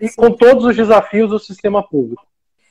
e com todos os desafios do sistema público.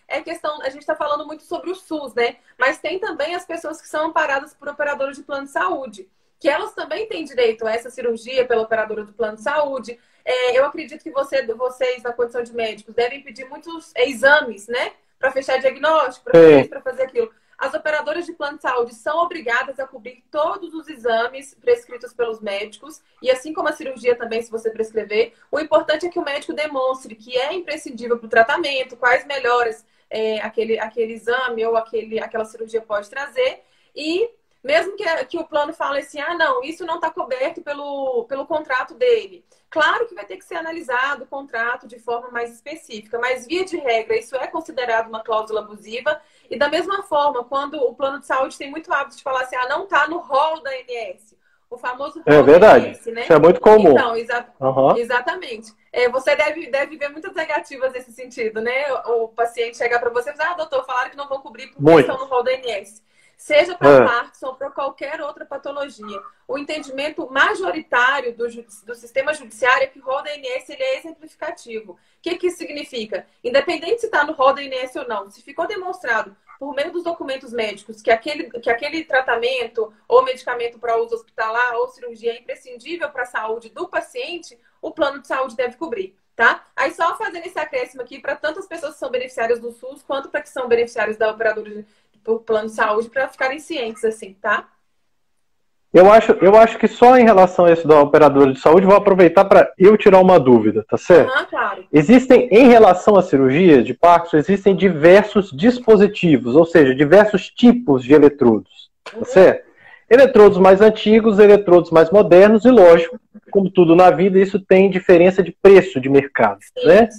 É questão, a gente está falando muito sobre o SUS, né? Mas tem também as pessoas que são amparadas por operadores de plano de saúde, que elas também têm direito a essa cirurgia pela operadora do plano de saúde. É, eu acredito que você, vocês, na condição de médicos, devem pedir muitos exames, né? Para fechar diagnóstico, para fazer aquilo. As operadoras de plano de saúde são obrigadas a cobrir todos os exames prescritos pelos médicos, e assim como a cirurgia também, se você prescrever. O importante é que o médico demonstre que é imprescindível para o tratamento, quais melhoras é, aquele, aquele exame ou aquele, aquela cirurgia pode trazer, e mesmo que, que o plano fale assim, ah, não, isso não está coberto pelo, pelo contrato dele. Claro que vai ter que ser analisado o contrato de forma mais específica, mas via de regra, isso é considerado uma cláusula abusiva. E da mesma forma, quando o plano de saúde tem muito hábito de falar assim, ah, não está no rol da ANS. O famoso é verdade. Né? Isso é muito comum. Então, exa uhum. exatamente. É, você deve, deve ver muitas negativas nesse sentido, né? O, o paciente chegar para você e dizer, ah, doutor, falaram que não vão cobrir porque muito. estão no rol da ANS seja para é. Parkinson ou para qualquer outra patologia. O entendimento majoritário do, do sistema judiciário é que o rol da INS ele é exemplificativo. O que, que isso significa? Independente se está no rol da INS ou não, se ficou demonstrado por meio dos documentos médicos que aquele, que aquele tratamento ou medicamento para uso hospitalar ou cirurgia é imprescindível para a saúde do paciente, o plano de saúde deve cobrir. Tá? Aí só fazendo esse acréscimo aqui para tantas pessoas que são beneficiárias do SUS quanto para que são beneficiários da operadora por plano de saúde para ficarem cientes, assim, tá? Eu acho, eu acho que só em relação a isso da operadora de saúde, vou aproveitar para eu tirar uma dúvida, tá certo? Ah, claro. Existem, em relação à cirurgia de Parkinson, existem diversos dispositivos, ou seja, diversos tipos de eletrodos, tá uhum. certo? Eletrodos mais antigos, eletrodos mais modernos, e lógico, como tudo na vida, isso tem diferença de preço de mercado, Sim. né?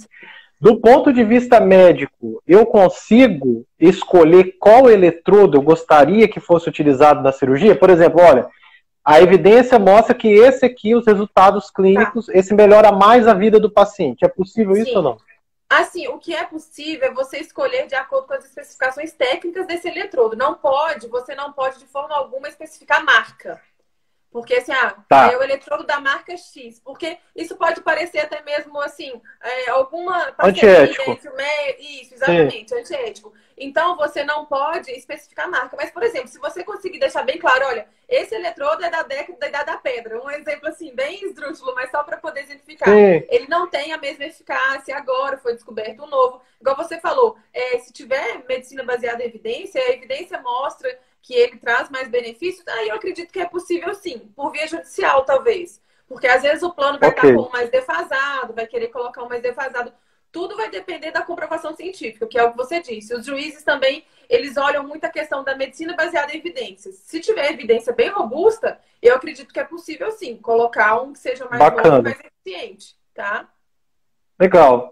Do ponto de vista médico, eu consigo escolher qual eletrodo eu gostaria que fosse utilizado na cirurgia? Por exemplo, olha, a evidência mostra que esse aqui, os resultados clínicos, tá. esse melhora mais a vida do paciente. É possível Sim. isso ou não? Assim, o que é possível é você escolher de acordo com as especificações técnicas desse eletrodo. Não pode, você não pode de forma alguma especificar marca. Porque assim, ah, tá. é o eletrodo da marca X. Porque isso pode parecer até mesmo assim, é, alguma antiético. Isso, exatamente, Sim. antiético. Então você não pode especificar a marca. Mas, por exemplo, se você conseguir deixar bem claro, olha, esse eletrodo é da década da idade da pedra. Um exemplo assim, bem esdrúxulo, mas só para poder exemplificar. Sim. Ele não tem a mesma eficácia agora, foi descoberto um novo. Igual você falou, é, se tiver medicina baseada em evidência, a evidência mostra que ele traz mais benefícios, aí eu acredito que é possível sim, por via judicial, talvez. Porque às vezes o plano vai okay. estar com um mais defasado, vai querer colocar um mais defasado. Tudo vai depender da comprovação científica, que é o que você disse. Os juízes também, eles olham muito a questão da medicina baseada em evidências. Se tiver evidência bem robusta, eu acredito que é possível sim colocar um que seja mais bom e mais eficiente, tá? Legal.